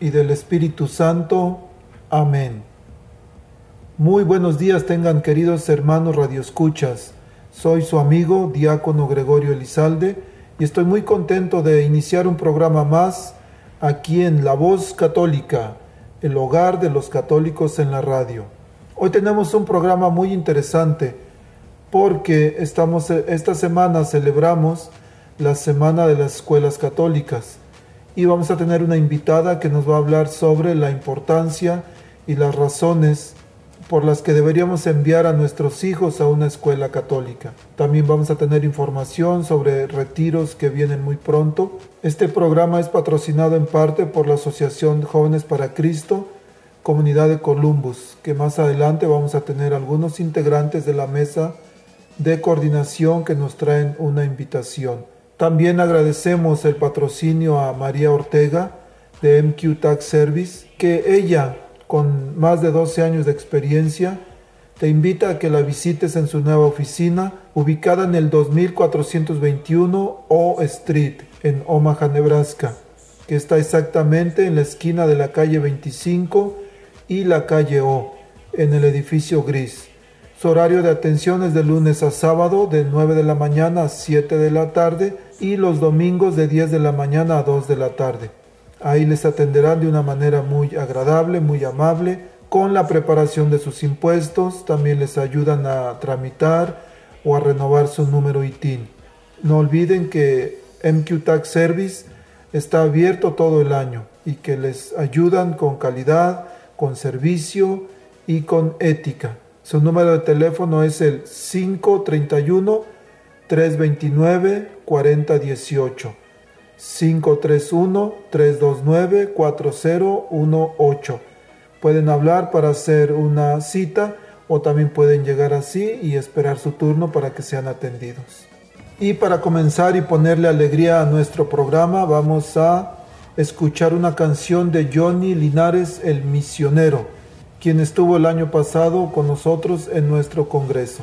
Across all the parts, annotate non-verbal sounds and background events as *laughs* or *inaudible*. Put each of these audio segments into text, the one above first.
y del Espíritu Santo. Amén. Muy buenos días tengan queridos hermanos radioescuchas. Soy su amigo, diácono Gregorio Elizalde, y estoy muy contento de iniciar un programa más aquí en La Voz Católica, el hogar de los católicos en la radio. Hoy tenemos un programa muy interesante porque estamos, esta semana celebramos la Semana de las Escuelas Católicas y vamos a tener una invitada que nos va a hablar sobre la importancia y las razones por las que deberíamos enviar a nuestros hijos a una escuela católica. También vamos a tener información sobre retiros que vienen muy pronto. Este programa es patrocinado en parte por la Asociación Jóvenes para Cristo, Comunidad de Columbus, que más adelante vamos a tener algunos integrantes de la mesa de coordinación que nos traen una invitación. También agradecemos el patrocinio a María Ortega de MQ Tax Service, que ella, con más de 12 años de experiencia, te invita a que la visites en su nueva oficina, ubicada en el 2421 O Street, en Omaha, Nebraska, que está exactamente en la esquina de la calle 25 y la calle O, en el edificio gris. Horario de atención es de lunes a sábado, de 9 de la mañana a 7 de la tarde, y los domingos de 10 de la mañana a 2 de la tarde. Ahí les atenderán de una manera muy agradable, muy amable, con la preparación de sus impuestos, también les ayudan a tramitar o a renovar su número ITIN. No olviden que MQ Tax Service está abierto todo el año y que les ayudan con calidad, con servicio y con ética. Su número de teléfono es el 531 329-4018. 531-329-4018. Pueden hablar para hacer una cita o también pueden llegar así y esperar su turno para que sean atendidos. Y para comenzar y ponerle alegría a nuestro programa, vamos a escuchar una canción de Johnny Linares, el misionero, quien estuvo el año pasado con nosotros en nuestro congreso.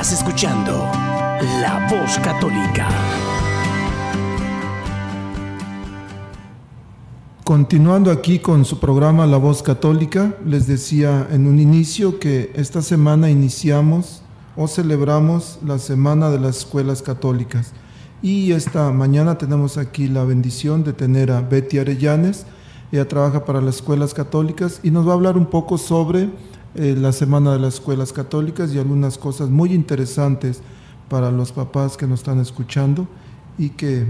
Estás escuchando La Voz Católica. Continuando aquí con su programa La Voz Católica, les decía en un inicio que esta semana iniciamos o celebramos la Semana de las Escuelas Católicas. Y esta mañana tenemos aquí la bendición de tener a Betty Arellanes. Ella trabaja para las escuelas católicas y nos va a hablar un poco sobre eh, la Semana de las Escuelas Católicas y algunas cosas muy interesantes para los papás que nos están escuchando y que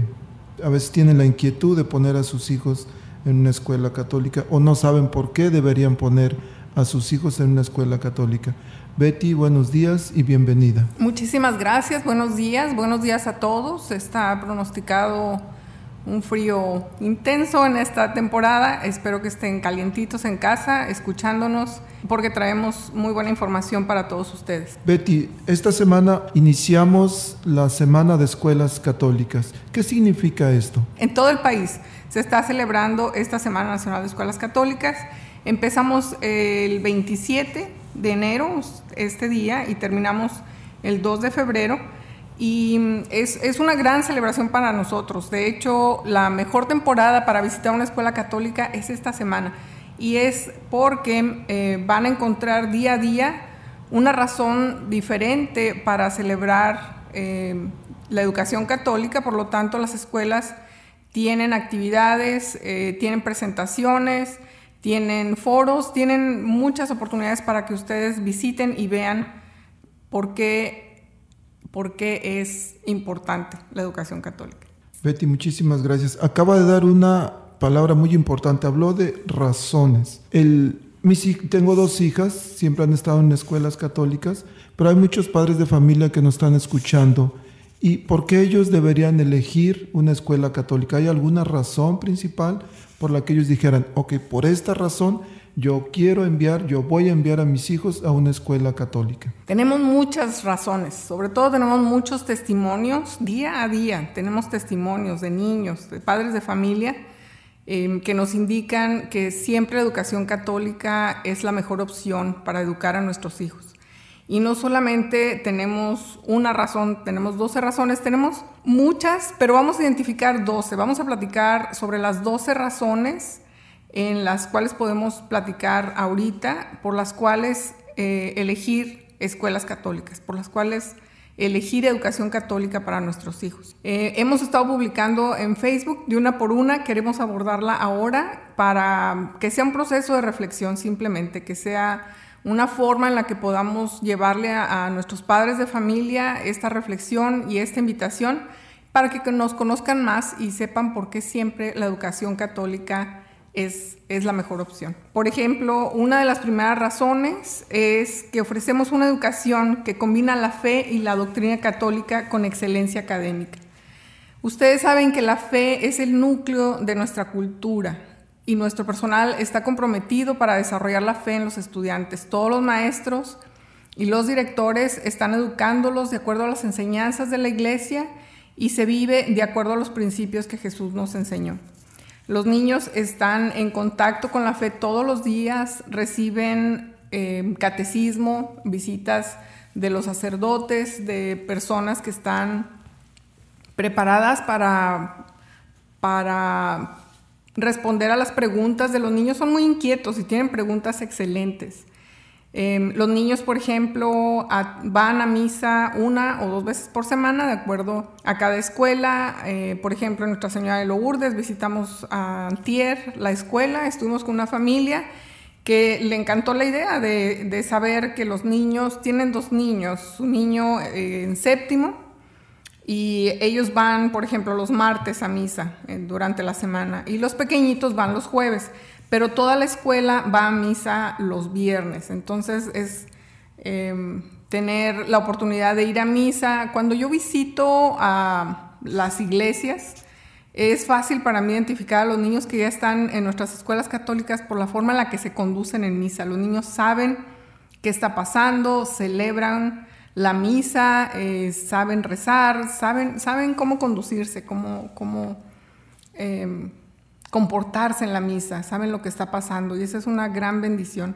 a veces tienen la inquietud de poner a sus hijos en una escuela católica o no saben por qué deberían poner a sus hijos en una escuela católica. Betty, buenos días y bienvenida. Muchísimas gracias, buenos días, buenos días a todos. Está pronosticado un frío intenso en esta temporada. Espero que estén calientitos en casa, escuchándonos, porque traemos muy buena información para todos ustedes. Betty, esta semana iniciamos la Semana de Escuelas Católicas. ¿Qué significa esto? En todo el país se está celebrando esta Semana Nacional de Escuelas Católicas. Empezamos el 27 de enero, este día, y terminamos el 2 de febrero. Y es, es, una gran celebración para nosotros. De hecho, la mejor temporada para visitar una escuela católica es esta semana. Y es porque eh, van a encontrar día a día una razón diferente para celebrar eh, la educación católica. Por lo tanto, las escuelas tienen actividades, eh, tienen presentaciones, tienen foros, tienen muchas oportunidades para que ustedes visiten y vean por qué, por qué es importante la educación católica. Betty, muchísimas gracias. Acaba de dar una palabra muy importante, habló de razones. El, tengo dos hijas, siempre han estado en escuelas católicas, pero hay muchos padres de familia que nos están escuchando ¿Y por qué ellos deberían elegir una escuela católica? ¿Hay alguna razón principal por la que ellos dijeran, ok, por esta razón yo quiero enviar, yo voy a enviar a mis hijos a una escuela católica? Tenemos muchas razones, sobre todo tenemos muchos testimonios día a día, tenemos testimonios de niños, de padres de familia, em, que nos indican que siempre la educación católica es la mejor opción para educar a nuestros hijos. Y no solamente tenemos una razón, tenemos 12 razones, tenemos muchas, pero vamos a identificar 12. Vamos a platicar sobre las 12 razones en las cuales podemos platicar ahorita, por las cuales eh, elegir escuelas católicas, por las cuales elegir educación católica para nuestros hijos. Eh, hemos estado publicando en Facebook de una por una, queremos abordarla ahora para que sea un proceso de reflexión simplemente, que sea una forma en la que podamos llevarle a, nuestros padres de familia esta reflexión y esta invitación para que nos conozcan más y sepan por qué siempre la educación católica es, es la mejor opción. Por ejemplo, una de las primeras razones es que ofrecemos una educación que combina la fe y la doctrina católica con excelencia académica. Ustedes saben que la fe es el núcleo de nuestra cultura, y nuestro personal está comprometido para desarrollar la fe en los estudiantes. Todos los maestros y los directores están educándolos de acuerdo a las enseñanzas de la iglesia y se vive de acuerdo a los principios que Jesús nos enseñó. Los niños están en contacto con la fe todos los días, reciben eh, catecismo, visitas de los sacerdotes, de personas que están preparadas para, para responder a las preguntas de los niños. Son muy inquietos y tienen preguntas excelentes. Em, los niños, por ejemplo, van a misa una o dos veces por semana, de acuerdo a cada escuela. Eh, por ejemplo, en Nuestra Señora de Lourdes visitamos a Antier, la escuela, estuvimos con una familia que le encantó la idea de, saber que los niños, tienen dos niños, un niño eh, en séptimo y ellos van, por ejemplo, los martes a misa eh, durante la semana y los pequeñitos van los jueves, pero toda la escuela va a misa los viernes. Entonces es em, tener la oportunidad de ir a misa. Cuando yo visito a las iglesias, es fácil para mí identificar a los niños que ya están en nuestras escuelas católicas por la forma en la que se conducen en misa. Los niños saben qué está pasando, celebran la misa, eh, saben rezar, saben, saben cómo conducirse, cómo, cómo em, comportarse en la misa, saben lo que está pasando y esa es una gran bendición.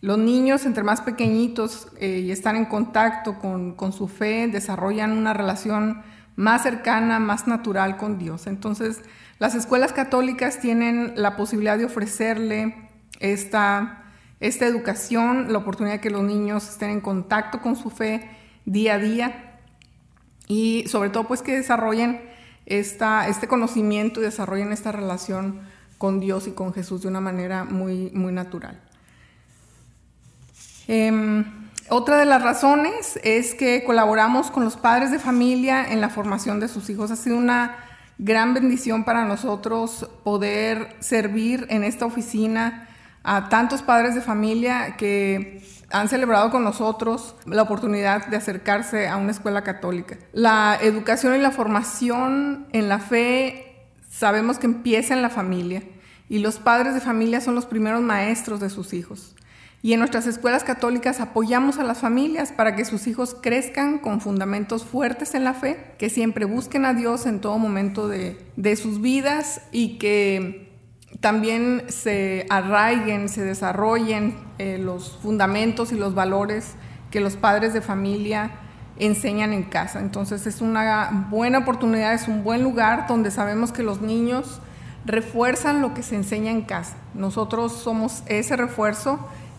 Los niños, entre más pequeñitos eh, y están en contacto con, con su fe, desarrollan una relación más cercana, más natural con Dios. Entonces, las escuelas católicas tienen la posibilidad de ofrecerle esta, esta educación, la oportunidad de que los niños estén en contacto con su fe día a día y sobre todo pues que desarrollen esta, este conocimiento y desarrollen esta relación con Dios y con Jesús de una manera muy, muy natural. Em, otra de las razones es que colaboramos con los padres de familia en la formación de sus hijos. Ha sido una gran bendición para nosotros poder servir en esta oficina a tantos padres de familia que han celebrado con nosotros la oportunidad de acercarse a una escuela católica. La educación y la formación en la fe sabemos que empieza en la familia y los padres de familia son los primeros maestros de sus hijos. Y en nuestras escuelas católicas apoyamos a las familias para que sus hijos crezcan con fundamentos fuertes en la fe, que siempre busquen a Dios en todo momento de, sus vidas y que también se arraiguen, se desarrollen eh, los fundamentos y los valores que los padres de familia enseñan en casa. Entonces es una buena oportunidad, es un buen lugar donde sabemos que los niños refuerzan lo que se enseña en casa. Nosotros somos ese refuerzo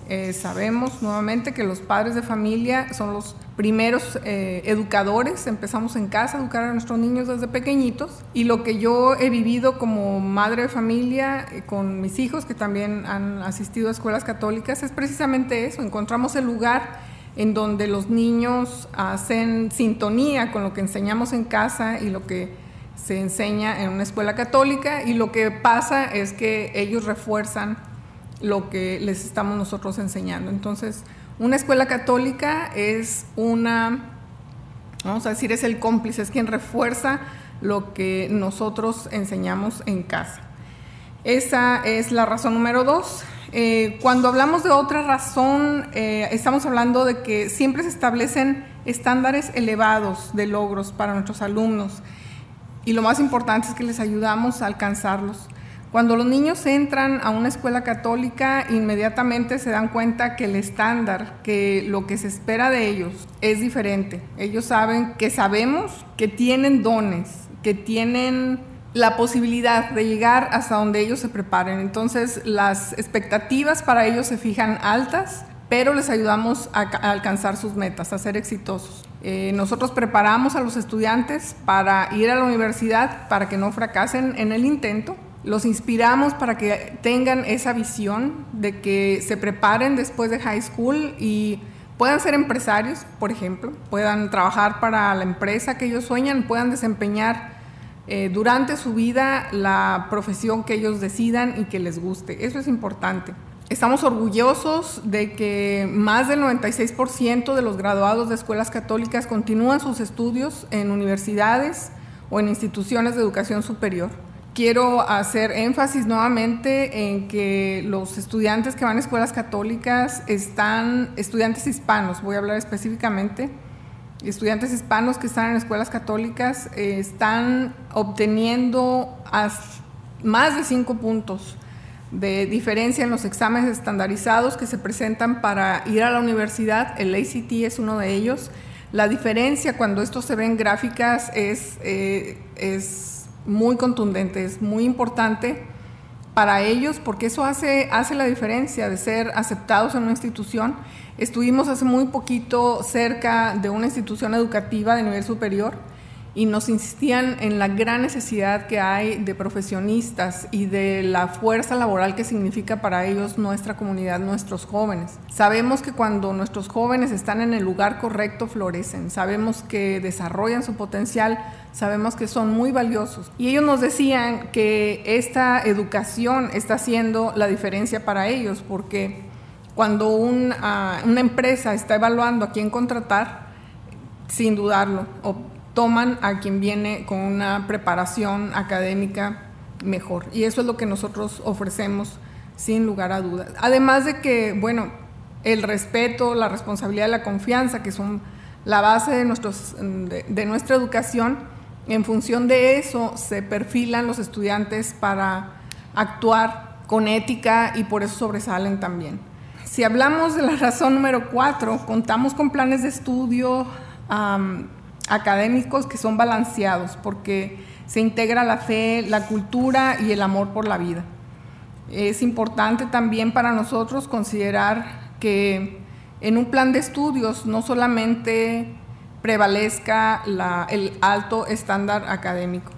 eh, sabemos nuevamente que los padres de familia son los primeros eh, educadores, empezamos en casa a educar a nuestros niños desde pequeñitos. Y lo que yo he vivido como madre de familia eh, con mis hijos que también han asistido a escuelas católicas es precisamente eso, encontramos el lugar en donde los niños hacen sintonía con lo que enseñamos en casa y lo que se enseña en una escuela católica. Y lo que pasa es que ellos refuerzan lo que les estamos nosotros enseñando. Entonces, una escuela católica es una, vamos a decir, es el cómplice, es quien refuerza lo que nosotros enseñamos en casa. Esa es la razón número dos. Eh, cuando hablamos de otra razón, eh, estamos hablando de que siempre se establecen estándares elevados de logros para nuestros alumnos y lo más importante es que les ayudamos a alcanzarlos. Cuando los niños entran a una escuela católica, inmediatamente se dan cuenta que el estándar, que lo que se espera de ellos es diferente. Ellos saben que sabemos que tienen dones, que tienen la posibilidad de llegar hasta donde ellos se preparen. Entonces las expectativas para ellos se fijan altas, pero les ayudamos a, alcanzar sus metas, a ser exitosos. Eh, nosotros preparamos a los estudiantes para ir a la universidad, para que no fracasen en el intento los inspiramos para que tengan esa visión de que se preparen después de high school y puedan ser empresarios, por ejemplo, puedan trabajar para la empresa que ellos sueñan, puedan desempeñar eh, durante su vida la profesión que ellos decidan y que les guste. Eso es importante. Estamos orgullosos de que más del 96% de los graduados de escuelas católicas continúan sus estudios en universidades o en instituciones de educación superior quiero hacer énfasis nuevamente en que los estudiantes que van a escuelas católicas están, estudiantes hispanos, voy a hablar específicamente, estudiantes hispanos que están en escuelas católicas eh, están obteniendo más de cinco puntos de diferencia en los exámenes estandarizados que se presentan para ir a la universidad. El ACT es uno de ellos. La diferencia cuando esto se ve en gráficas es, eh, es muy contundente, muy importante para ellos porque eso hace, hace la diferencia de ser aceptados en una institución. Estuvimos hace muy poquito cerca de una institución educativa de nivel superior y nos insistían en la gran necesidad que hay de profesionistas y de la fuerza laboral que significa para ellos nuestra comunidad, nuestros jóvenes. Sabemos que cuando nuestros jóvenes están en el lugar correcto florecen, sabemos que desarrollan su potencial, sabemos que son muy valiosos. Y ellos nos decían que esta educación está haciendo la diferencia para ellos porque cuando una empresa está evaluando a quién contratar, sin dudarlo, toman a quien viene con una preparación académica mejor. Y eso es lo que nosotros ofrecemos sin lugar a dudas. Además de que, bueno, el respeto, la responsabilidad la confianza, que son la base de, nuestros, de, nuestra educación, en función de eso se perfilan los estudiantes para actuar con ética y por eso sobresalen también. Si hablamos de la razón número cuatro, contamos con planes de estudio académicos que son balanceados porque se integra la fe, la cultura y el amor por la vida. Es importante también para nosotros considerar que en un plan de estudios no solamente prevalezca el alto estándar académico.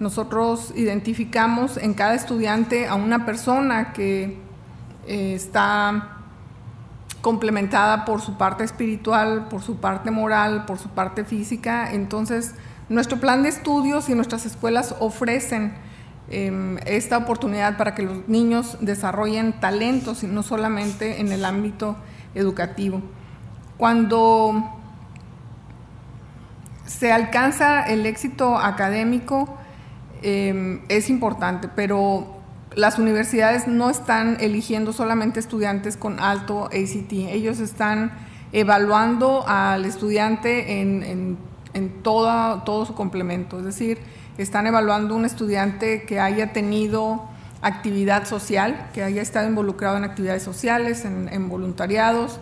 Nosotros identificamos en cada estudiante a una persona que eh, está complementada por su parte espiritual, por su parte moral, por su parte física. Entonces, nuestro plan de estudios y nuestras escuelas ofrecen em, esta oportunidad para que los niños desarrollen talentos y no solamente en el ámbito educativo. Cuando se alcanza el éxito académico, em, es importante, pero las universidades no están eligiendo solamente estudiantes con alto ACT, ellos están evaluando al estudiante en, todo, todo su complemento, es decir, están evaluando un estudiante que haya tenido actividad social, que haya estado involucrado en actividades sociales, en, voluntariados,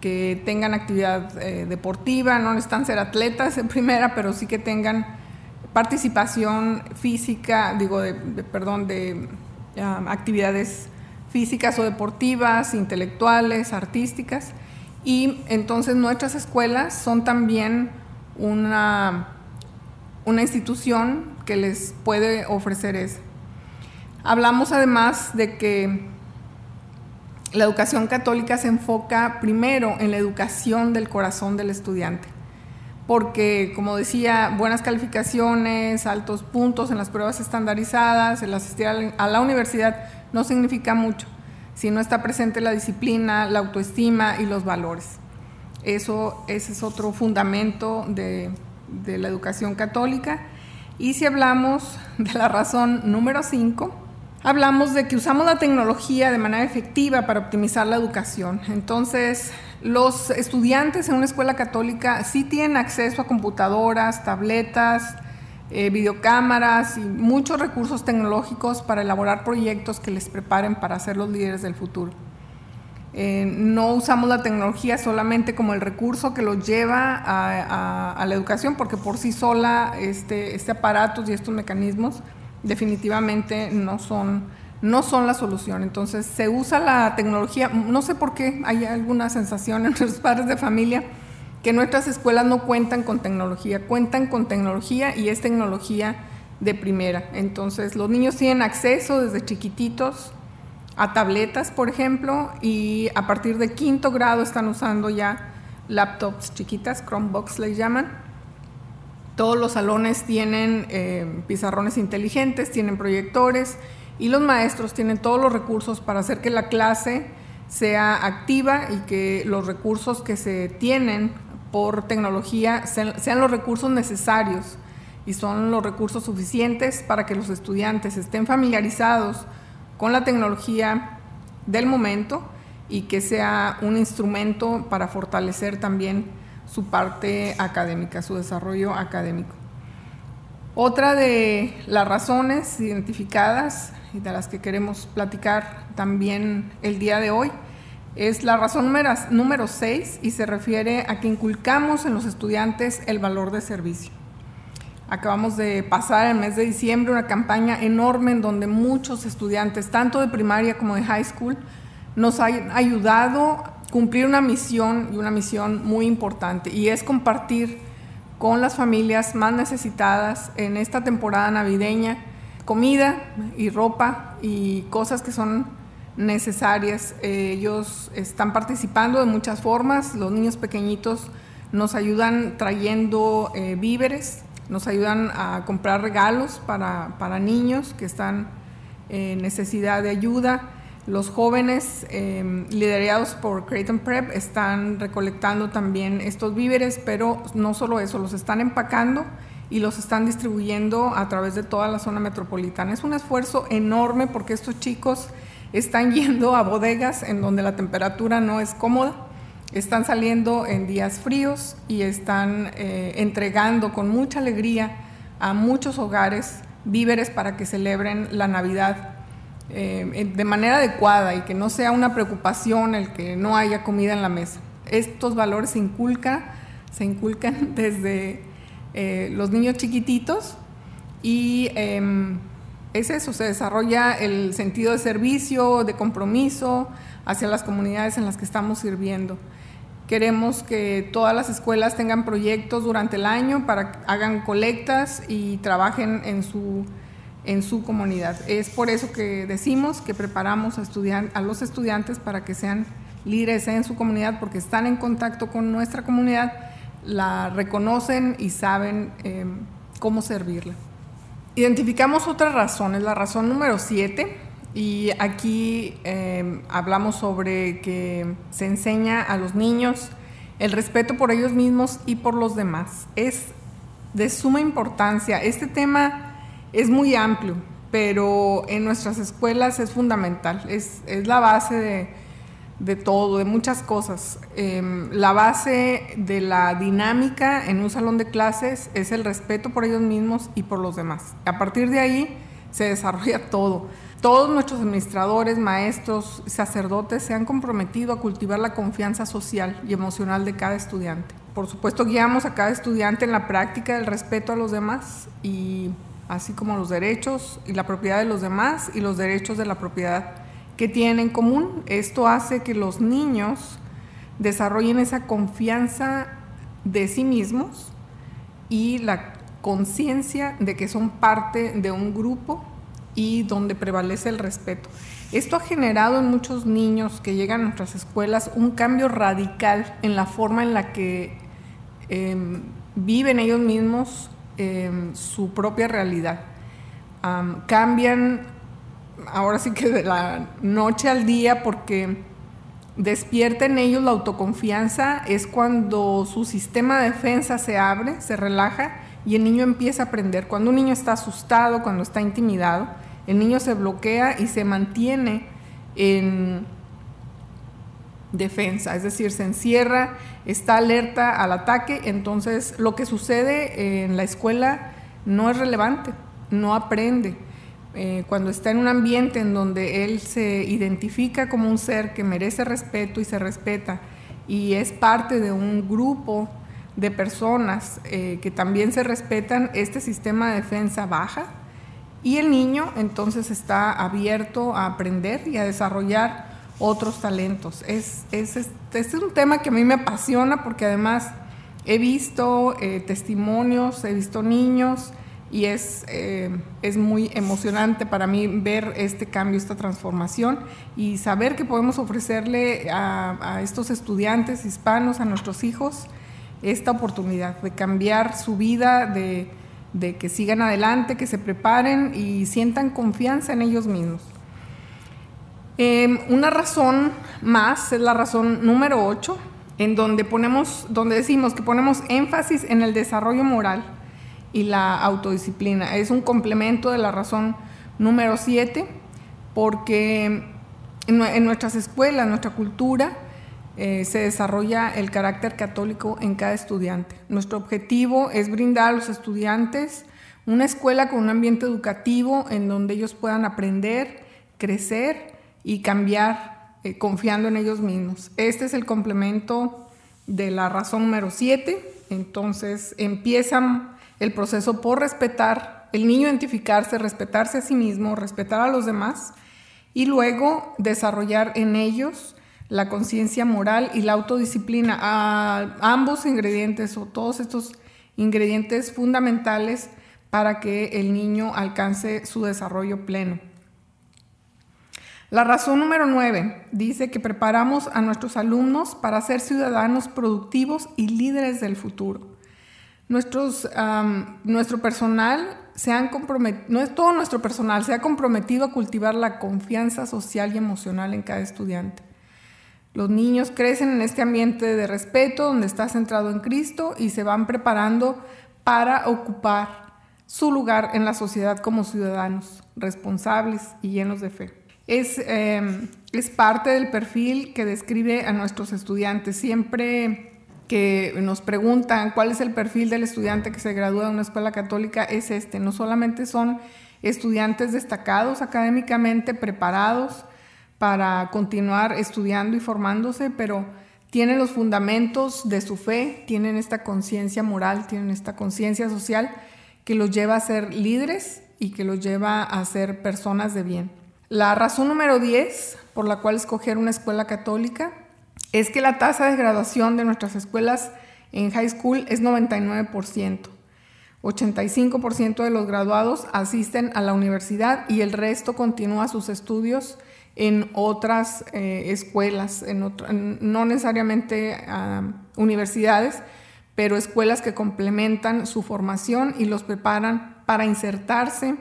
que tengan actividad eh, deportiva, no necesitan ser atletas en primera, pero sí que tengan participación física, digo, de perdón, de actividades físicas o deportivas, intelectuales, artísticas. Y entonces nuestras escuelas son también una, una institución que les puede ofrecer eso. Hablamos además de que la educación católica se enfoca primero en la educación del corazón del estudiante porque, como decía, buenas calificaciones, altos puntos en las pruebas estandarizadas, el asistir a la universidad no significa mucho si no está presente la disciplina, la autoestima y los valores. Eso ese es otro fundamento de, de la educación católica. Y si hablamos de la razón número 5, hablamos de que usamos la tecnología de manera efectiva para optimizar la educación. Entonces, los estudiantes en una escuela católica sí tienen acceso a computadoras, tabletas, eh, videocámaras y muchos recursos tecnológicos para elaborar proyectos que les preparen para ser los líderes del futuro. Eh, no usamos la tecnología solamente como el recurso que los lleva a, la educación, porque por sí sola este, este aparatos y estos mecanismos definitivamente no son, no son la solución. Entonces se usa la tecnología, no sé por qué hay alguna sensación entre los padres de familia que nuestras escuelas no cuentan con tecnología, cuentan con tecnología y es tecnología de primera. Entonces los niños tienen acceso desde chiquititos a tabletas, por ejemplo, y a partir de quinto grado están usando ya laptops chiquitas, Chromebox les llaman, todos los salones tienen eh, pizarrones inteligentes, tienen proyectores y los maestros tienen todos los recursos para hacer que la clase sea activa y que los recursos que se tienen por tecnología sean, sean los recursos necesarios y son los recursos suficientes para que los estudiantes estén familiarizados con la tecnología del momento y que sea un instrumento para fortalecer también su parte académica, su desarrollo académico. Otra de las razones identificadas y de las que queremos platicar también el día de hoy es la razón número 6 y se refiere a que inculcamos en los estudiantes el valor de servicio. Acabamos de pasar el mes de diciembre una campaña enorme en donde muchos estudiantes, tanto de primaria como de high school, nos han ayudado cumplir una misión y una misión muy importante y es compartir con las familias más necesitadas en esta temporada navideña comida y ropa y cosas que son necesarias. ellos están participando de muchas formas, los niños pequeñitos nos ayudan trayendo eh, víveres, nos ayudan a comprar regalos para, para niños que están en necesidad de ayuda los jóvenes em, liderados por Creighton Prep están recolectando también estos víveres, pero no solo eso, los están empacando y los están distribuyendo a través de toda la zona metropolitana. Es un esfuerzo enorme porque estos chicos están *laughs* yendo a bodegas en donde la temperatura no es cómoda, están saliendo en días fríos y están eh, entregando con mucha alegría a muchos hogares víveres para que celebren la Navidad eh, de manera adecuada y que no sea una preocupación el que no haya comida en la mesa. Estos valores se inculcan, se inculcan *laughs* desde eh, los niños chiquititos y em, es eso, se desarrolla el sentido de servicio, de compromiso hacia las comunidades en las que estamos sirviendo. Queremos que todas las escuelas tengan proyectos durante el año para que hagan colectas y trabajen en su, en su comunidad. Es por eso que decimos que preparamos a, a los estudiantes para que sean líderes en su comunidad porque están en contacto con nuestra comunidad, la reconocen y saben em, cómo servirla. Identificamos otras razones, la razón número 7, y aquí em, hablamos sobre que se enseña a los niños el respeto por ellos mismos y por los demás. Es de suma importancia. Este tema es muy amplio, pero en nuestras escuelas es fundamental. Es, es la base de, de todo, de muchas cosas. Em, la base de la dinámica en un salón de clases es el respeto por ellos mismos y por los demás. A partir de ahí se *laughs* desarrolla todo. Todos nuestros administradores, maestros, sacerdotes se han comprometido a cultivar la confianza social y emocional de cada estudiante. Por supuesto, guiamos a cada estudiante en la práctica del respeto a los demás y así como los derechos y la propiedad de los demás y los derechos de la propiedad que tienen en común. Esto hace que los niños desarrollen esa confianza de sí mismos y la conciencia de que son parte de un grupo y donde prevalece el respeto. Esto ha generado en muchos niños que llegan a nuestras escuelas un cambio radical en la forma en la que em, viven ellos mismos em, su propia realidad. cambian ahora sí que de la noche al día, porque despierta en ellos la autoconfianza, es cuando su sistema de defensa se abre, se relaja y el niño empieza a aprender. Cuando un niño está asustado, cuando está intimidado, el niño se bloquea y se mantiene en defensa, es decir, se encierra, está alerta al ataque, entonces lo que sucede en la escuela no es relevante, no aprende. Eh, cuando está en un ambiente en donde él se identifica como un ser que merece respeto y se respeta y es parte de un grupo de personas eh, que también se respetan, este sistema de defensa baja y el niño entonces está abierto a aprender y a desarrollar otros talentos. Es, es, es, un tema que a mí me apasiona porque además he visto eh, testimonios, he visto niños, y es, eh, es muy emocionante para mí ver este cambio, esta transformación y saber que podemos ofrecerle a, estos estudiantes hispanos, a nuestros hijos, esta oportunidad de cambiar su vida, de, que sigan adelante, que se preparen y sientan confianza en ellos mismos. Em, una razón más es la razón número 8, en donde, ponemos, donde decimos que ponemos énfasis en el desarrollo moral y la autodisciplina. Es un complemento de la razón número 7, porque en, nuestras escuelas, nuestra cultura, eh, se desarrolla el carácter católico en cada estudiante. Nuestro objetivo es brindar a los estudiantes una escuela con un ambiente educativo en donde ellos puedan aprender, crecer y cambiar eh, confiando en ellos mismos. Este es el complemento de la razón número 7. Entonces empiezan el proceso por respetar, el niño identificarse, respetarse a sí mismo, respetar a los demás y luego desarrollar en ellos la conciencia moral y la autodisciplina, a ambos ingredientes o todos estos ingredientes fundamentales para que el niño alcance su desarrollo pleno. La razón número nueve dice que preparamos a nuestros alumnos para ser ciudadanos productivos y líderes del futuro. Nuestros, nuestro personal se han comprometido, no es todo nuestro personal, se ha comprometido a cultivar la confianza social y emocional en cada estudiante. Los niños crecen en este ambiente de respeto donde está centrado en Cristo y se van preparando para ocupar su lugar en la sociedad como ciudadanos responsables y llenos de fe. Es, em, es parte del perfil que describe a nuestros estudiantes. Siempre que nos preguntan cuál es el perfil del estudiante que se gradúa de una escuela católica es este. No solamente son estudiantes destacados académicamente, preparados para continuar estudiando y formándose, pero tienen los fundamentos de su fe, tienen esta conciencia moral, tienen esta conciencia social que los lleva a ser líderes y que los lleva a ser personas de bien. La razón número 10 por la cual escoger una escuela católica es que la tasa de graduación de nuestras escuelas en high school es 99%. 85% de los graduados asisten a la universidad y el resto continúa sus estudios en otras eh, escuelas, no necesariamente universidades, pero escuelas que complementan su formación y los preparan para insertarse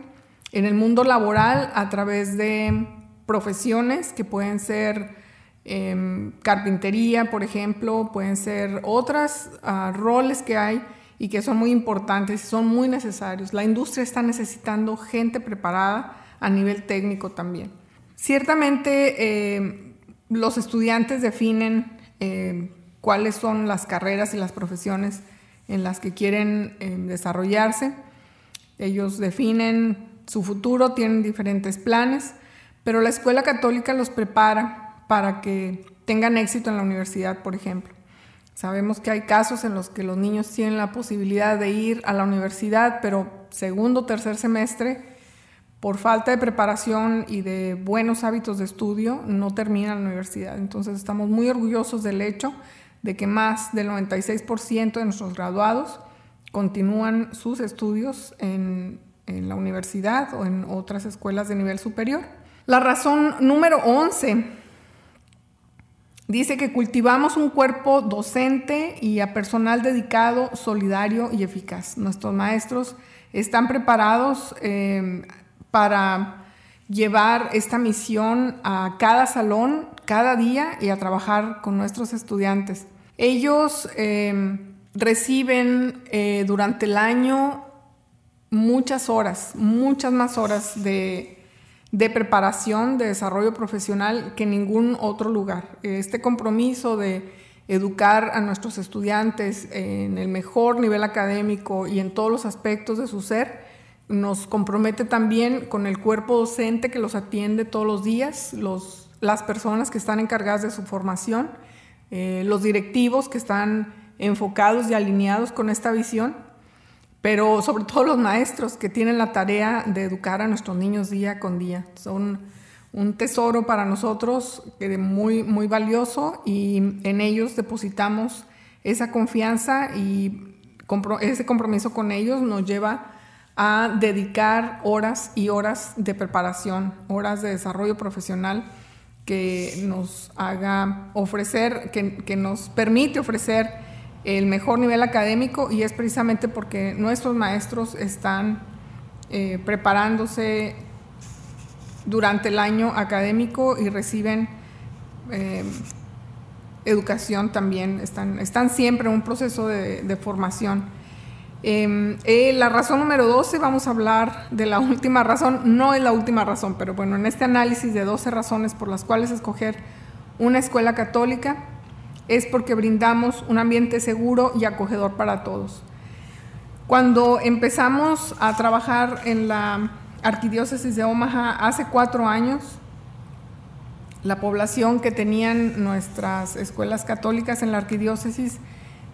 en el mundo laboral a través de profesiones que pueden ser em, carpintería, por ejemplo, pueden ser otros ah, roles que hay y que son muy importantes son muy necesarios. La industria está necesitando gente preparada a nivel técnico también. Ciertamente em, los estudiantes definen em, cuáles son las carreras y las profesiones en las que quieren desarrollarse. Ellos definen su futuro, tienen diferentes planes pero la escuela católica los prepara para que tengan éxito en la universidad, por ejemplo. Sabemos que hay casos en los que los niños tienen la posibilidad de ir a la universidad, pero segundo o tercer semestre, por falta de preparación y de buenos hábitos de estudio, no terminan la universidad. Entonces estamos muy orgullosos del hecho de que más del 96% de nuestros graduados continúan sus estudios en, la universidad o en otras escuelas de nivel superior. La razón número 11 dice que cultivamos un cuerpo docente y a personal dedicado, solidario y eficaz. Nuestros maestros están preparados eh, para llevar esta misión a cada salón, cada día y a trabajar con nuestros estudiantes. Ellos eh, reciben eh, durante el año muchas horas, muchas más horas de de preparación, de desarrollo profesional que ningún otro lugar. Este compromiso de educar a nuestros estudiantes en el mejor nivel académico y en todos los aspectos de su ser, nos compromete también con el cuerpo docente que los atiende todos los días, los, las personas que están encargadas de su formación, eh, los directivos que están enfocados y alineados con esta visión pero sobre todo los maestros que tienen la tarea de educar a nuestros niños día con día. Son un tesoro para nosotros muy, muy valioso y en ellos depositamos esa confianza y ese compromiso con ellos nos lleva a dedicar horas y horas de preparación, horas de desarrollo profesional que nos haga ofrecer, que, que nos permite ofrecer el mejor nivel académico y es precisamente porque nuestros maestros están eh, preparándose durante el año académico y reciben eh, educación también, están, están siempre en un proceso de, formación. Em, eh, la razón número 12, vamos a hablar de la última razón, no es la última razón, pero bueno, en este análisis de 12 razones por las cuales escoger una escuela católica, es porque brindamos un ambiente seguro y acogedor para todos. Cuando empezamos a trabajar en la arquidiócesis de Omaha hace cuatro años, la población que tenían nuestras escuelas católicas en la arquidiócesis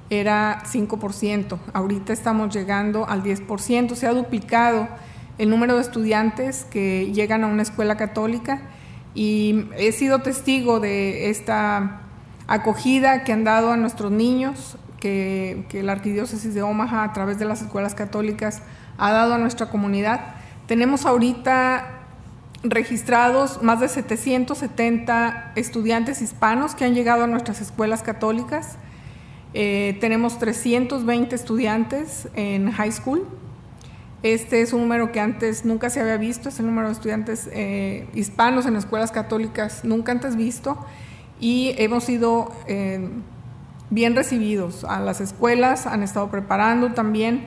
era 5%. Ahorita estamos llegando al 10%. Se ha duplicado el número de estudiantes que llegan a una escuela católica y he sido testigo de esta acogida que han dado a nuestros niños, que, la Arquidiócesis de Omaha a través de las escuelas católicas ha dado a nuestra comunidad. Tenemos ahorita registrados más de 770 estudiantes hispanos que han llegado a nuestras escuelas católicas. Eh, tenemos 320 estudiantes en high school. Este es un número que antes nunca se había visto, es el número de estudiantes eh, hispanos en escuelas católicas nunca antes visto y hemos sido eh, bien recibidos. A las escuelas han estado preparando también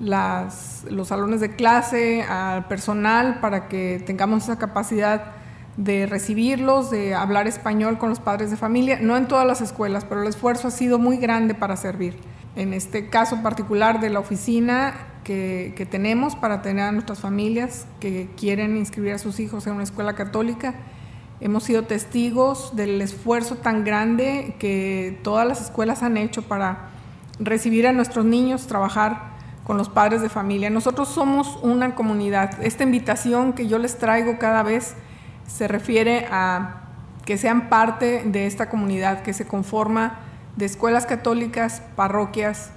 las, los salones de clase, al personal, para que tengamos esa capacidad de recibirlos, de hablar español con los padres de familia. No en todas las escuelas, pero el esfuerzo ha sido muy grande para servir. En este caso particular de la oficina, que, que, tenemos para tener a nuestras familias que quieren inscribir a sus hijos en una escuela católica. Hemos sido testigos del esfuerzo tan grande que todas las escuelas han hecho para recibir a nuestros niños, trabajar con los padres de familia. Nosotros somos una comunidad. Esta invitación que yo les traigo cada vez se refiere a que sean parte de esta comunidad que se conforma de escuelas católicas, parroquias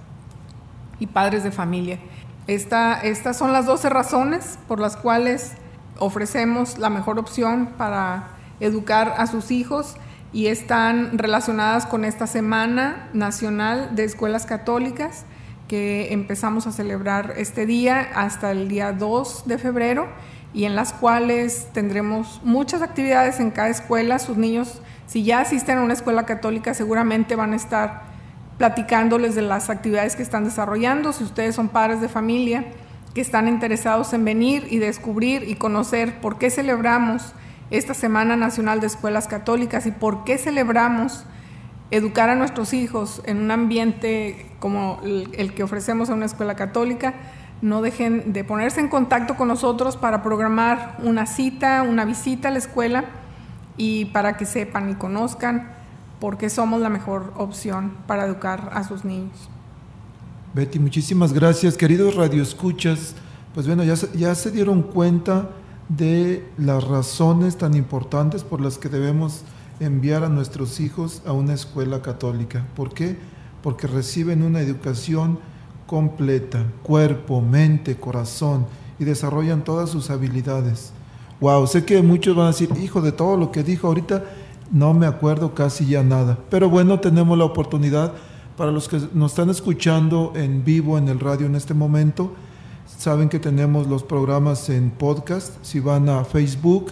y padres de familia. estas son las 12 razones por las cuales ofrecemos la mejor opción para educar a sus hijos y están relacionadas con esta Semana Nacional de Escuelas Católicas que empezamos a celebrar este día hasta el día 2 de febrero y en las cuales tendremos muchas actividades en cada escuela. Sus niños, si ya asisten a una escuela católica, seguramente van a estar platicándoles de las actividades que están desarrollando. Si ustedes son padres de familia que están interesados en venir y descubrir y conocer por qué celebramos esta Semana Nacional de Escuelas Católicas y por qué celebramos educar a nuestros hijos en un ambiente como el, que ofrecemos en una escuela católica, no dejen de ponerse en contacto con nosotros para programar una cita, una visita a la escuela y para que sepan y conozcan por qué somos la mejor opción para educar a sus niños. Betty, muchísimas gracias. Queridos radioescuchas, pues bueno, ya, ya se dieron cuenta de las razones tan importantes por las que debemos enviar a nuestros hijos a una escuela católica. ¿Por qué? Porque reciben una educación completa, cuerpo, mente, corazón, y desarrollan todas sus habilidades. Wow, sé que muchos van a decir, hijo, de todo lo que dijo ahorita, no me acuerdo casi ya nada. Pero bueno, tenemos la oportunidad para los que nos están escuchando en vivo en el radio en este momento, saben que tenemos los programas en podcast. Si van a Facebook,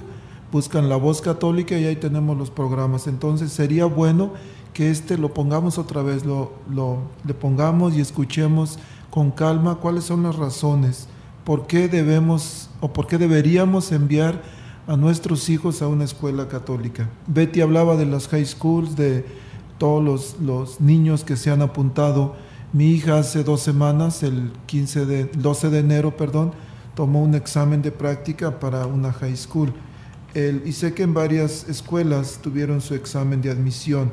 buscan La Voz Católica y ahí tenemos los programas. Entonces sería bueno que este lo pongamos otra vez, lo, lo, le pongamos y escuchemos con calma cuáles son las razones, por qué debemos o por qué deberíamos enviar a nuestros hijos a una escuela católica. Betty hablaba de las high schools, de todos los, los niños que se han apuntado. Mi hija hace dos semanas, el 15 de, 12 de enero, perdón, tomó un examen de práctica para una high school y sé que en varias escuelas tuvieron su examen de admisión.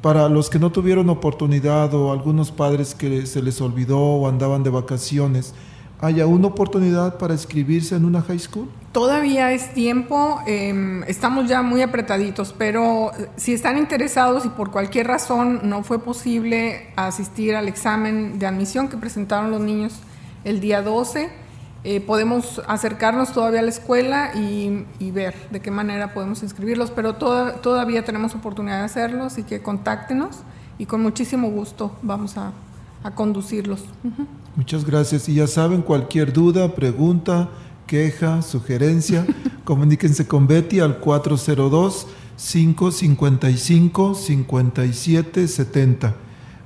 Para los que no tuvieron oportunidad o algunos padres que se les olvidó o andaban de vacaciones, ¿hay aún oportunidad para inscribirse en una high school? Todavía es tiempo, em, estamos ya muy apretaditos, pero eh, si están interesados y por cualquier razón no fue posible asistir al examen de admisión que presentaron los niños el día 12, eh, podemos acercarnos todavía a la escuela y, ver de qué manera podemos inscribirlos, pero todavía tenemos oportunidad de hacerlo, así que contáctenos y con muchísimo gusto vamos a, conducirlos. Muchas gracias y ya saben, cualquier duda, pregunta, queja, sugerencia, *laughs* comuníquense con Betty al 402 555 5770.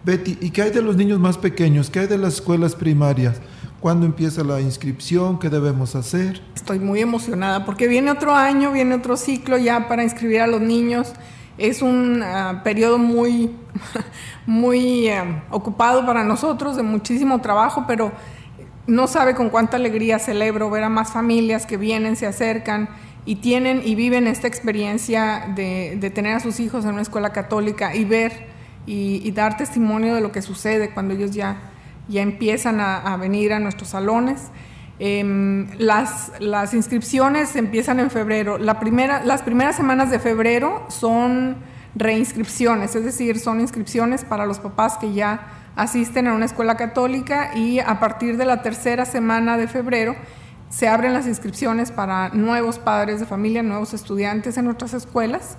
Betty, ¿y qué hay de los niños más pequeños? ¿Qué hay de las escuelas primarias? ¿Cuándo empieza la inscripción? ¿Qué debemos hacer? Estoy muy emocionada porque viene otro año, viene otro ciclo ya para inscribir a los niños. Es un ah, periodo muy, *laughs* muy eh, ocupado para nosotros, de muchísimo trabajo, pero no sabe con cuánta alegría celebro ver a más familias que vienen, se acercan y tienen y viven esta experiencia de, tener a sus hijos en una escuela católica y ver y dar testimonio de lo que sucede cuando ellos ya ya empiezan a, venir a nuestros salones. Em, las, las, inscripciones empiezan en febrero. La primera, las primeras semanas de febrero son reinscripciones, es decir, son inscripciones para los papás que ya asisten a una escuela católica y a partir de la tercera semana de febrero se abren las inscripciones para nuevos padres de familia, nuevos estudiantes en nuestras escuelas.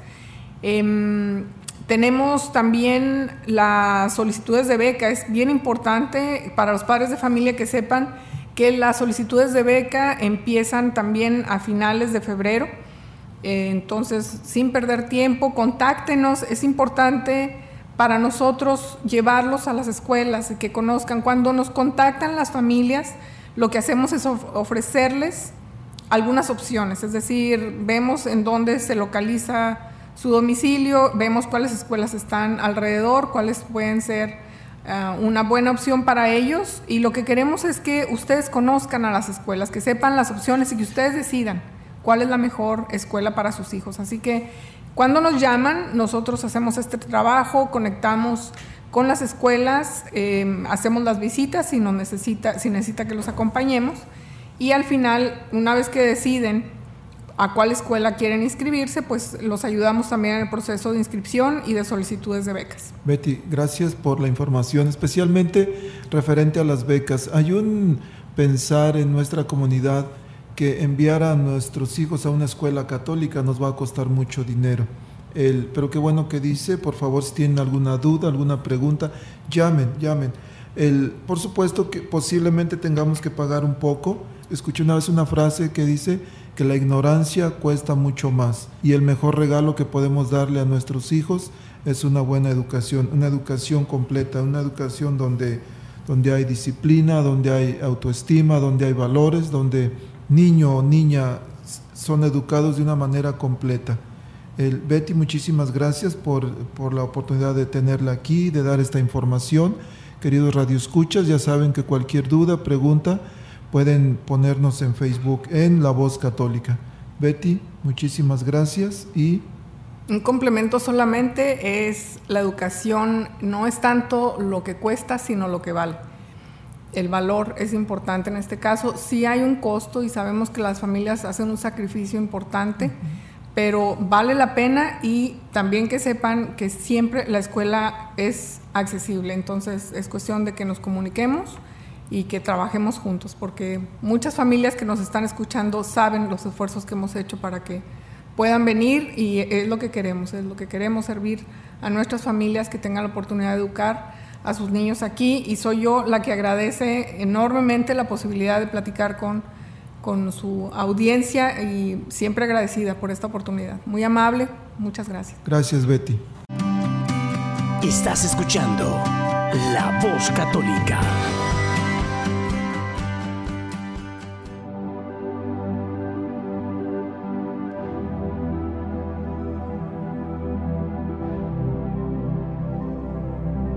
Em, tenemos también las solicitudes de beca. Es bien importante para los padres de familia que sepan que las solicitudes de beca empiezan también a finales de febrero. Eh, entonces, sin perder tiempo, contáctenos. Es importante para nosotros llevarlos a las escuelas y que conozcan. Cuando nos contactan las familias, lo que hacemos es ofrecerles algunas opciones, es decir, vemos en dónde se localiza su domicilio, vemos cuáles escuelas están alrededor, cuáles pueden ser ah, una buena opción para ellos y lo que queremos es que ustedes conozcan a las escuelas, que sepan las opciones y que ustedes decidan cuál es la mejor escuela para sus hijos. Así que cuando nos llaman, nosotros hacemos este trabajo, conectamos con las escuelas, em, hacemos las visitas si, necesita, si necesita que los acompañemos y al final, una vez que deciden a cuál escuela quieren inscribirse, pues los ayudamos también en el proceso de inscripción y de solicitudes de becas. Betty, gracias por la información, especialmente referente a las becas. Hay un pensar en nuestra comunidad que enviar a nuestros hijos a una escuela católica nos va a costar mucho dinero. El, pero qué bueno que dice, por favor, si tienen alguna duda, alguna pregunta, llamen, llamen. El, por supuesto que posiblemente tengamos que pagar un poco. Escuché una vez una frase que dice que la ignorancia cuesta mucho más y el mejor regalo que podemos darle a nuestros hijos es una buena educación, una educación completa, una educación donde, donde hay disciplina, donde hay autoestima, donde hay valores, donde niño o niña son educados de una manera completa. El, Betty, muchísimas gracias por, por, la oportunidad de tenerla aquí, de dar esta información. Queridos radioescuchas, ya saben que cualquier duda, pregunta, pueden ponernos en Facebook en La Voz Católica. Betty, muchísimas gracias y... Un complemento solamente es la educación, no es tanto lo que cuesta, sino lo que vale el valor es importante en este caso. Sí hay un costo y sabemos que las familias hacen un sacrificio importante, pero vale la pena y también que sepan que siempre la escuela es accesible. Entonces es cuestión de que nos comuniquemos y que trabajemos juntos, porque muchas familias que nos están escuchando saben los esfuerzos que hemos hecho para que puedan venir y es lo que queremos, es lo que queremos servir a nuestras familias que tengan la oportunidad de educar a sus niños aquí y soy yo la que agradece enormemente la posibilidad de platicar con, con su audiencia y siempre agradecida por esta oportunidad. Muy amable, muchas gracias. Gracias Betty. Estás escuchando La Voz Católica.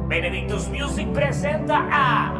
Benedictus Music presenta a.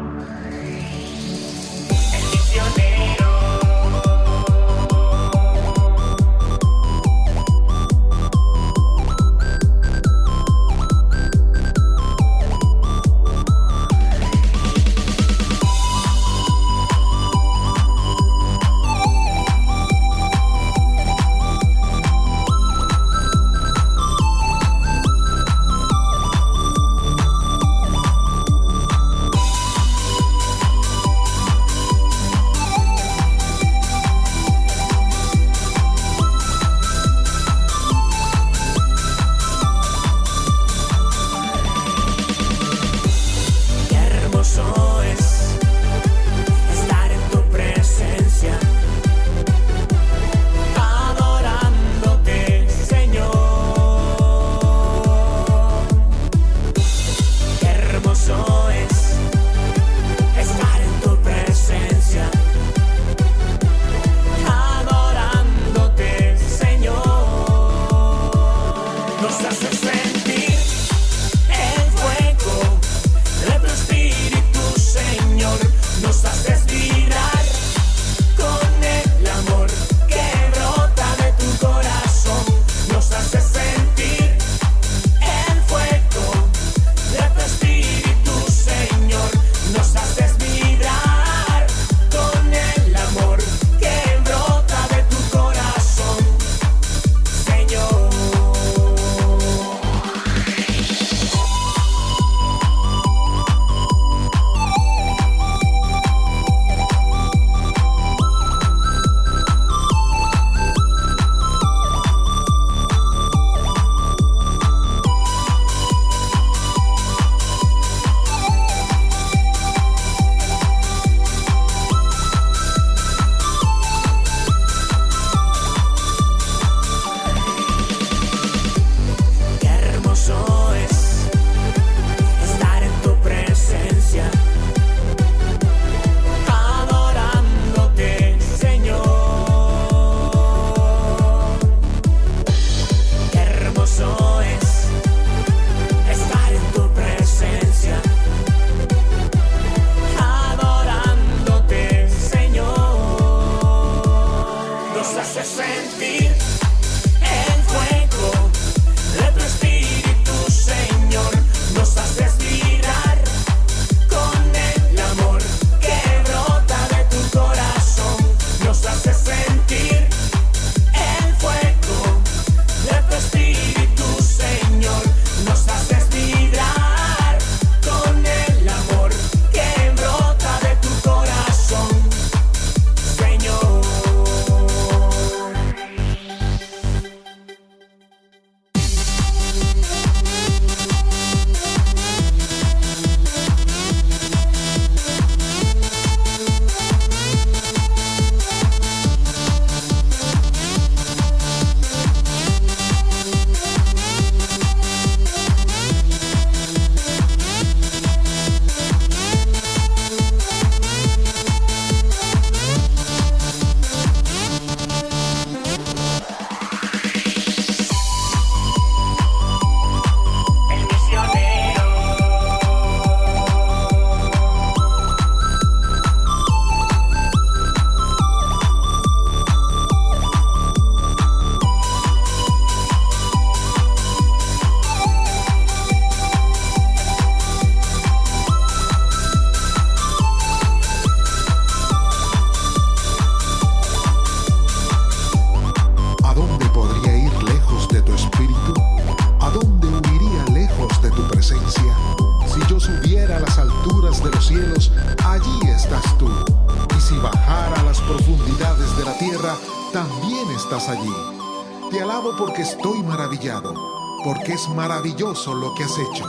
lo que has hecho.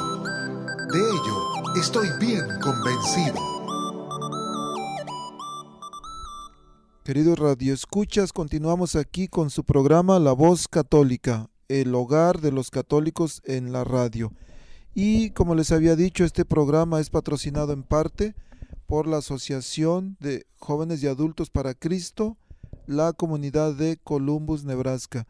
De ello estoy bien convencido. Queridos radioescuchas, continuamos aquí con su programa La Voz Católica, el hogar de los católicos en la radio. Y como les había dicho, este programa es patrocinado en parte por la Asociación de Jóvenes y Adultos para Cristo, la comunidad de Columbus, Nebraska.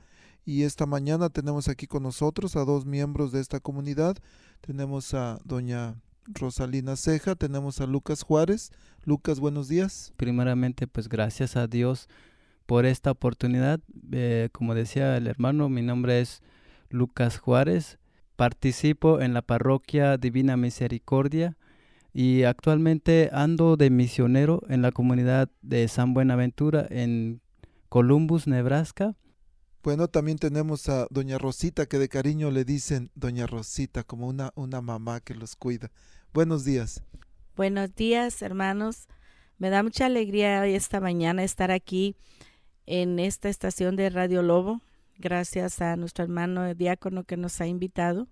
Y esta mañana tenemos aquí con nosotros a dos miembros de esta comunidad. Tenemos a doña Rosalina Ceja, tenemos a Lucas Juárez. Lucas, buenos días. Primeramente, pues gracias a Dios por esta oportunidad. Eh, como decía el hermano, mi nombre es Lucas Juárez. Participo en la parroquia Divina Misericordia y actualmente ando de misionero en la comunidad de San Buenaventura en Columbus, Nebraska. Bueno, también tenemos a doña Rosita, que de cariño le dicen doña Rosita, como una, una mamá que los cuida. Buenos días. Buenos días, hermanos. Me da mucha alegría esta mañana estar aquí en esta estación de Radio Lobo gracias a nuestro hermano diácono que nos ha invitado.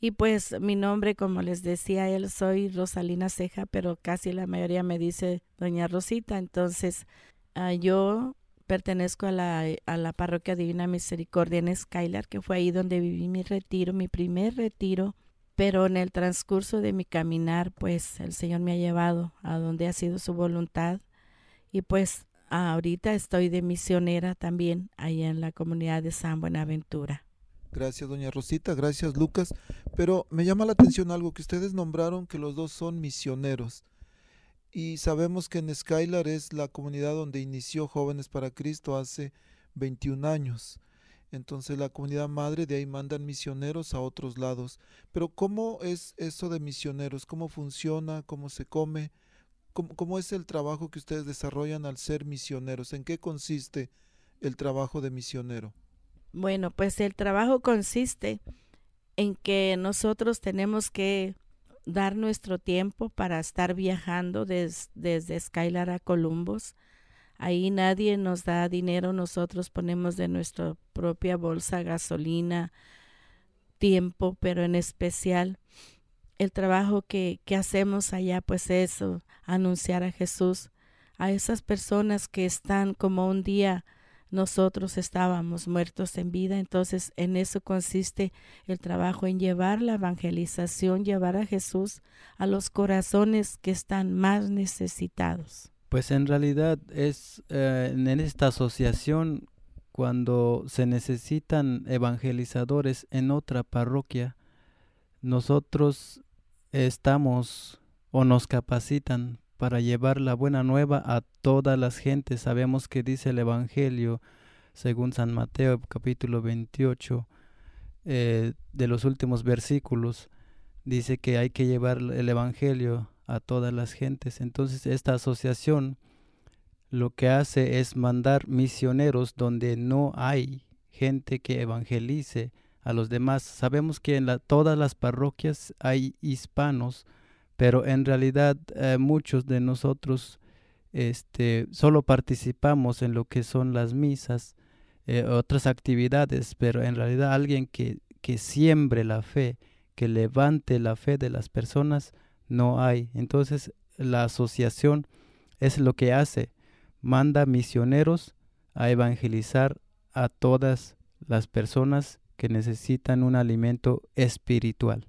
Y pues mi nombre, como les decía él, soy Rosalina Ceja, pero casi la mayoría me dice Doña Rosita. Entonces, ah, yo pertenezco a la, a la parroquia Divina Misericordia en Skylar, que fue ahí donde viví mi retiro, mi primer retiro. Pero en el transcurso de mi caminar, pues el Señor me ha llevado a donde ha sido su voluntad. Y pues ahorita estoy de misionera también allá en la comunidad de San Buenaventura. Gracias, doña Rosita, gracias, Lucas. Pero me llama la atención algo que ustedes nombraron que los dos son misioneros. Y sabemos que en Skylar es la comunidad donde inició Jóvenes para Cristo hace 21 años. Entonces la comunidad madre de ahí mandan misioneros a otros lados. Pero ¿cómo es eso de misioneros? ¿Cómo funciona? ¿Cómo se come? ¿Cómo, es el trabajo que ustedes desarrollan al ser misioneros? ¿En qué consiste el trabajo de misionero? Bueno, pues el trabajo consiste en que nosotros tenemos que dar nuestro tiempo para estar viajando desde Skylar a Columbus. Ahí nadie nos da dinero, nosotros ponemos de nuestra propia bolsa gasolina, tiempo, pero en especial el trabajo que, que hacemos allá, pues eso, anunciar a Jesús a esas personas que están como un día nosotros estábamos muertos en vida. Entonces en eso consiste el trabajo, en llevar la evangelización, llevar a Jesús a los corazones que están más necesitados. Pues en realidad es eh, en esta asociación cuando se necesitan evangelizadores en otra parroquia, nosotros estamos o nos capacitan para llevar la buena nueva a todas las gentes. Sabemos que dice el Evangelio, según San Mateo capítulo 28, eh, de los últimos versículos, dice que hay que llevar el Evangelio a todas las gentes. Entonces esta asociación lo que hace es mandar misioneros donde no hay gente que evangelice a los demás. Sabemos que en todas las parroquias hay hispanos, pero en realidad eh, muchos de nosotros este, solo participamos en lo que son las misas, eh, otras actividades, pero en realidad alguien que, que siembre la fe, que levante la fe de las personas, no hay. Entonces la asociación es lo que hace, manda misioneros a evangelizar a todas las personas que necesitan un alimento espiritual.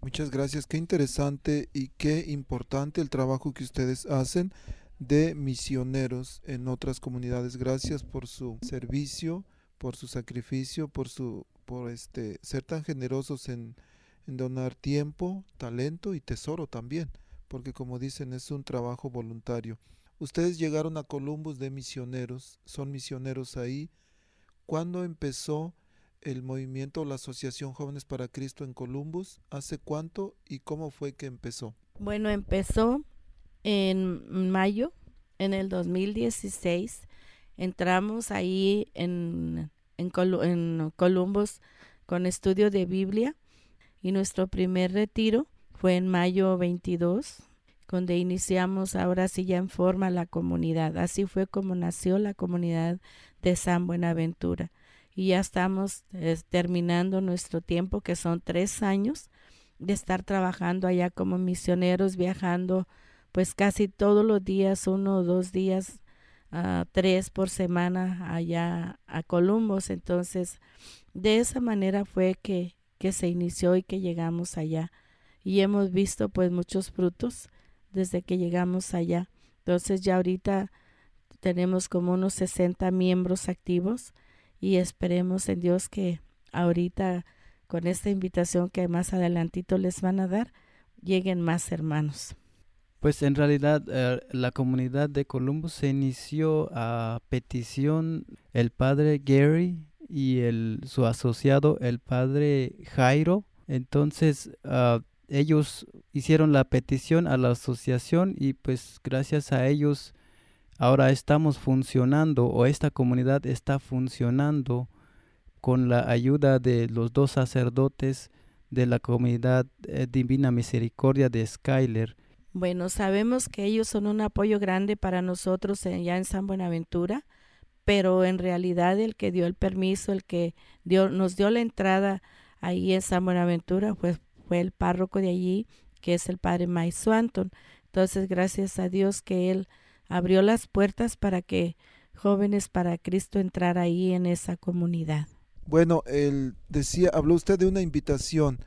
Muchas gracias, qué interesante y qué importante el trabajo que ustedes hacen de misioneros en otras comunidades. Gracias por su servicio, por su sacrificio, por su por este ser tan generosos en, en donar tiempo, talento y tesoro también, porque como dicen es un trabajo voluntario. Ustedes llegaron a Columbus de misioneros, son misioneros ahí, ¿Cuándo empezó el movimiento, la Asociación Jóvenes para Cristo en Columbus? ¿Hace cuánto y cómo fue que empezó? Bueno, empezó en mayo, en el 2016. Entramos ahí en, en, en Columbus con estudio de Biblia y nuestro primer retiro fue en mayo 22. donde iniciamos ahora sí ya en forma la comunidad. Así fue como nació la comunidad de San Buenaventura. Y ya estamos terminando nuestro tiempo, que son tres años de estar trabajando allá como misioneros, viajando pues casi todos los días, uno o dos días, uh, tres por semana allá a Columbus. Entonces, de esa manera fue que, que se inició y que llegamos allá. Y hemos visto pues muchos frutos desde que llegamos allá. Entonces ya ahorita tenemos como unos 60 miembros activos y esperemos en Dios que ahorita con esta invitación que más adelantito les van a dar, lleguen más hermanos. Pues en realidad eh, la comunidad de Columbus se inició a petición el padre Gary y el, su asociado el padre Jairo. Entonces uh, ellos hicieron la petición a la asociación y pues gracias a ellos ahora estamos funcionando o esta comunidad está funcionando con la ayuda de los dos sacerdotes de la comunidad eh, Divina Misericordia de Skyler. Bueno, sabemos que ellos son un apoyo grande para nosotros ya en San Buenaventura, pero en realidad el que dio el permiso, el que dio, nos dio la entrada ahí en San Buenaventura, pues fue el párroco de allí, que es el padre Mike Swanton. Entonces, gracias a Dios que él abrió las puertas para que jóvenes para Cristo entrara ahí en esa comunidad. Bueno, él decía, habló usted de una invitación.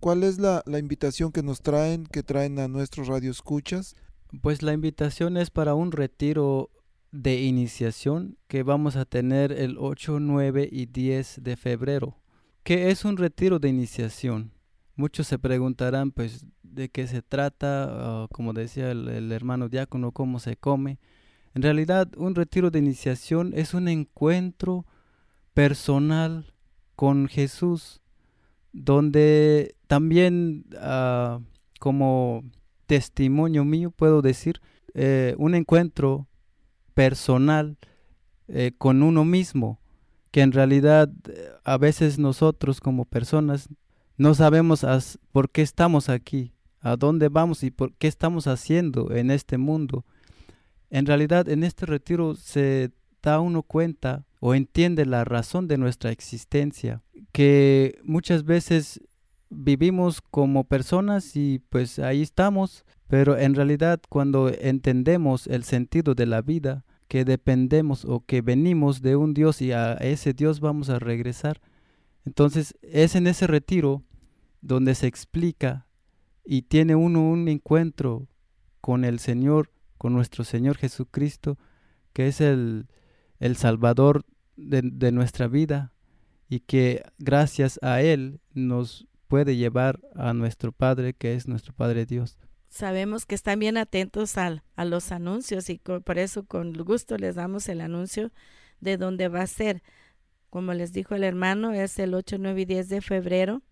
¿Cuál es la, la invitación que nos traen, que traen a nuestros radioescuchas? Pues la invitación es para un retiro de iniciación que vamos a tener el 8, 9 y 10 de febrero. ¿Qué es un retiro de iniciación? Muchos se preguntarán, pues, de qué se trata, como decía el, hermano diácono, cómo se come. En realidad, un retiro de iniciación es un encuentro personal con Jesús, donde también ah, como testimonio mío puedo decir, eh, un encuentro personal eh, con uno mismo, que en realidad a veces nosotros como personas no sabemos por qué estamos aquí, a dónde vamos y por qué estamos haciendo en este mundo. En realidad, en este retiro se da uno cuenta o entiende la razón de nuestra existencia, que muchas veces vivimos como personas y pues ahí estamos, pero en realidad cuando entendemos el sentido de la vida, que dependemos o que venimos de un Dios y a ese Dios vamos a regresar, entonces es en ese retiro donde se explica y tiene uno un encuentro con el Señor, con nuestro Señor Jesucristo, que es el, el Salvador de, de nuestra vida y que gracias a Él nos puede llevar a nuestro Padre, que es nuestro Padre Dios. Sabemos que están bien atentos a los anuncios y por eso con gusto les damos el anuncio de dónde va a ser. Como les dijo el hermano, es el 8, 9 y 10 de febrero.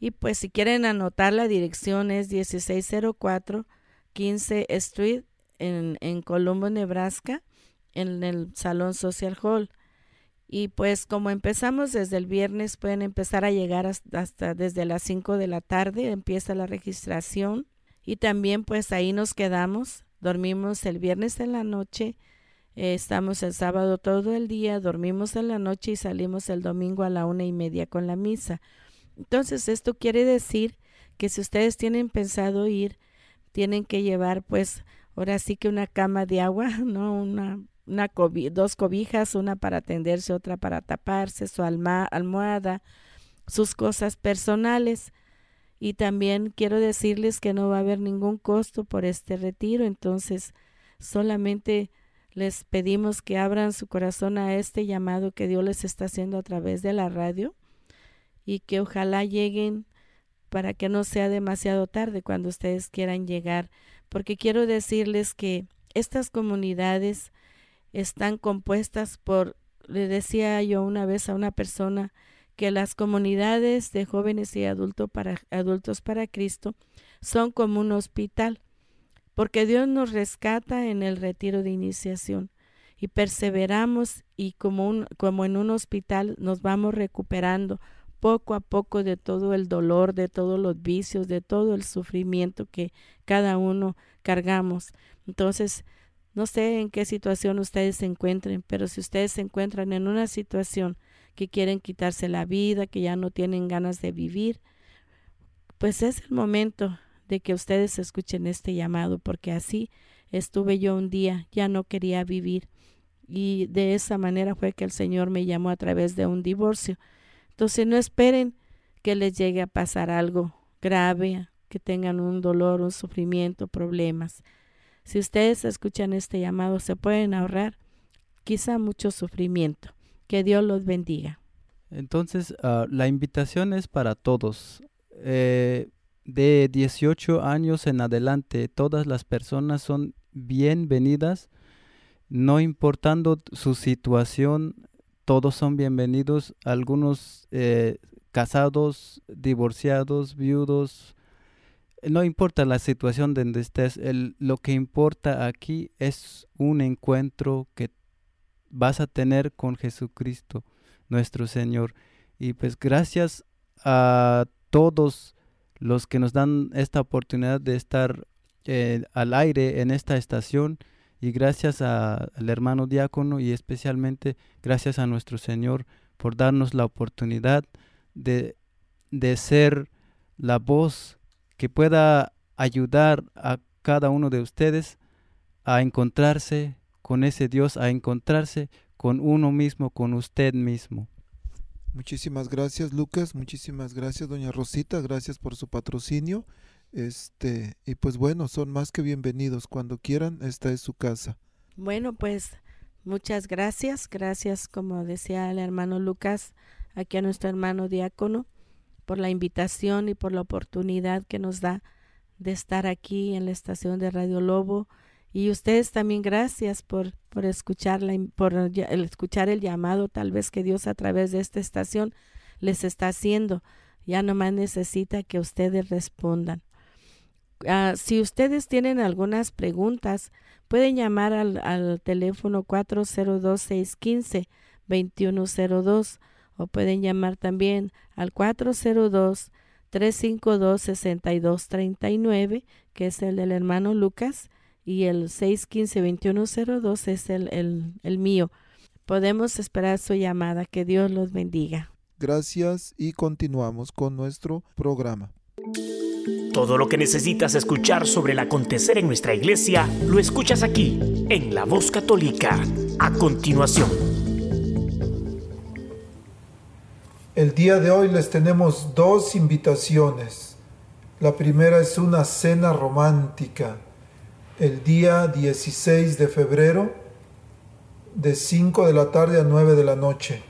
Y pues si quieren anotar la dirección es 1604 15 Street en, en Colombo, Nebraska, en el Salón Social Hall. Y pues como empezamos desde el viernes, pueden empezar a llegar hasta, desde las 5 de la tarde, empieza la registración. Y también pues ahí nos quedamos, dormimos el viernes en la noche eh, estamos el sábado todo el día, dormimos en la noche y salimos el domingo a la una y media con la misa. Entonces esto quiere decir que si ustedes tienen pensado ir, tienen que llevar pues ahora sí que una cama de agua, *laughs* ¿no? Una, una dos cobijas, una para tenderse, otra para taparse, su alma almohada, sus cosas personales. Y también quiero decirles que no va a haber ningún costo por este retiro, entonces solamente les pedimos que abran su corazón a este llamado que Dios les está haciendo a través de la radio y que ojalá lleguen para que no sea demasiado tarde cuando ustedes quieran llegar, porque quiero decirles que estas comunidades están compuestas por, le decía yo una vez a una persona, que las comunidades de jóvenes y adultos para, adultos para Cristo son como un hospital porque Dios nos rescata en el retiro de iniciación y perseveramos y como, un, como en un hospital nos vamos recuperando poco a poco de todo el dolor, de todos los vicios, de todo el sufrimiento que cada uno cargamos. Entonces, no sé en qué situación ustedes se encuentren, pero si ustedes se encuentran en una situación que quieren quitarse la vida, que ya no tienen ganas de vivir, pues es el momento de que ustedes escuchen este llamado, porque así estuve yo un día, ya no quería vivir. Y de esa manera fue que el Señor me llamó a través de un divorcio. Entonces no esperen que les llegue a pasar algo grave, que tengan un dolor, un sufrimiento, problemas. Si ustedes escuchan este llamado, se pueden ahorrar quizá mucho sufrimiento. Que Dios los bendiga. Entonces, ah, la invitación es para todos. Eh, de 18 años en adelante, todas las personas son bienvenidas, no importando su situación, todos son bienvenidos, algunos eh, casados, divorciados, viudos, no importa la situación donde estés, lo que importa aquí es un encuentro que vas a tener con Jesucristo, nuestro Señor. Y pues gracias a todos los que nos dan esta oportunidad de estar eh, al aire en esta estación y gracias al hermano diácono y especialmente gracias a nuestro Señor por darnos la oportunidad de, de ser la voz que pueda ayudar a cada uno de ustedes a encontrarse con ese Dios, a encontrarse con uno mismo, con usted mismo. Muchísimas gracias, Lucas. Muchísimas gracias, doña Rosita. Gracias por su patrocinio. Este, y pues bueno, son más que bienvenidos. Cuando quieran, esta es su casa. Bueno, pues muchas gracias. Gracias, como decía el hermano Lucas, aquí a nuestro hermano diácono por la invitación y por la oportunidad que nos da de estar aquí en la estación de Radio Lobo. Y ustedes también gracias por, por, escuchar, por el, escuchar el llamado tal vez que Dios a través de esta estación les está haciendo. Ya nomás necesita que ustedes respondan. Ah, si ustedes tienen algunas preguntas, pueden llamar al, al teléfono 402-615-2102 o pueden llamar también al 402 352 6239 que es el del hermano Lucas y el 615-2102 es el, el, el mío. Podemos esperar su llamada. Que Dios los bendiga. Gracias y continuamos con nuestro programa. Todo lo que necesitas escuchar sobre el acontecer en nuestra iglesia lo escuchas aquí, en La Voz Católica. A continuación. El día de hoy les tenemos dos invitaciones. La primera es una cena romántica. El día 16 de febrero, de 5 de la tarde a 9 de la noche.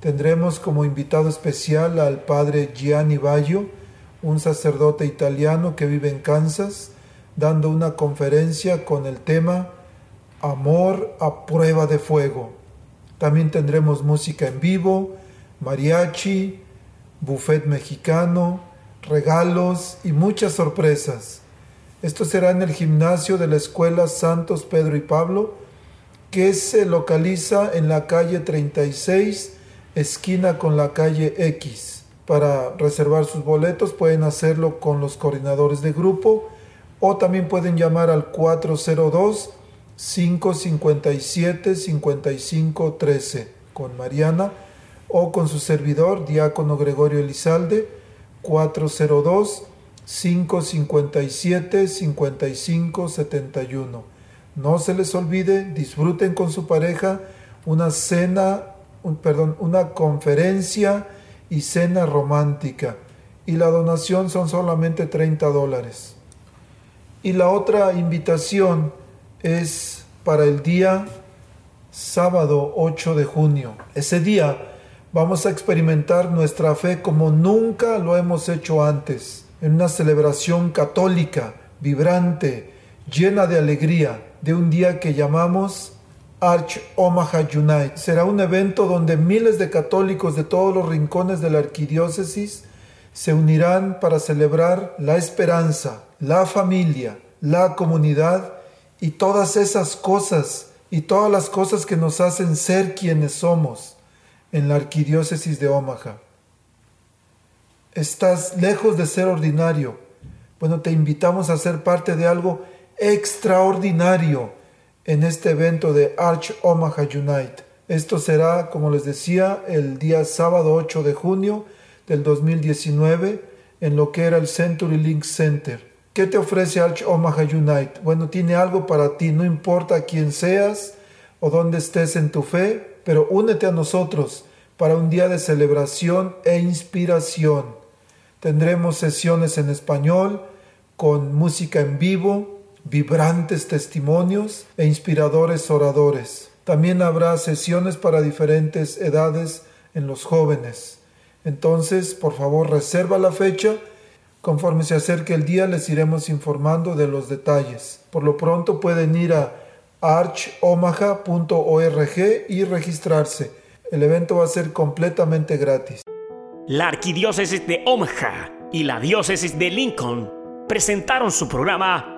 Tendremos como invitado especial al padre Gianni Baggio, un sacerdote italiano que vive en Kansas, dando una conferencia con el tema Amor a prueba de fuego. También tendremos música en vivo, mariachi, buffet mexicano, regalos y muchas sorpresas. Esto será en el gimnasio de la Escuela Santos Pedro y Pablo, que se localiza en la calle 36, esquina con la calle X. Para reservar sus boletos pueden hacerlo con los coordinadores de grupo o también pueden llamar al 402 557 5513 con Mariana o con su servidor, diácono Gregorio Elizalde, 402-557-5571. No se les olvide, disfruten con su pareja una cena, perdón, una conferencia y cena romántica. Y la donación son solamente 30 dólares. Y la otra invitación es para el día sábado 8 de junio. Ese día vamos a experimentar nuestra fe como nunca lo hemos hecho antes, en una celebración católica, vibrante, llena de alegría, de un día que llamamos Arch Omaha Unite. Será un evento donde miles de católicos de todos los rincones de la arquidiócesis se unirán para celebrar la esperanza, la familia, la comunidad y todas esas cosas y todas las cosas que nos hacen ser quienes somos en la arquidiócesis de Omaha. estás lejos de ser ordinario. Bueno, te invitamos a ser parte de algo extraordinario en este evento de Arch Omaha Unite. Esto será, como les decía, el día sábado 8 de junio del 2019 en lo que era el Century Link Center. ¿Qué te ofrece Arch Omaha Unite? Bueno, tiene algo para ti, no importa quién seas o dónde estés en tu fe, pero únete a nosotros para un día de celebración e inspiración. Tendremos sesiones en español con música en vivo, vibrantes testimonios e inspiradores oradores. También habrá sesiones para diferentes edades en los jóvenes. Entonces, por favor, reserva la fecha. Conforme se acerque el día, les iremos informando de los detalles. Por lo pronto pueden ir a archomaha.org y registrarse. El evento va a ser completamente gratis. La Arquidiócesis de Omaha y la Diócesis de Lincoln presentaron su programa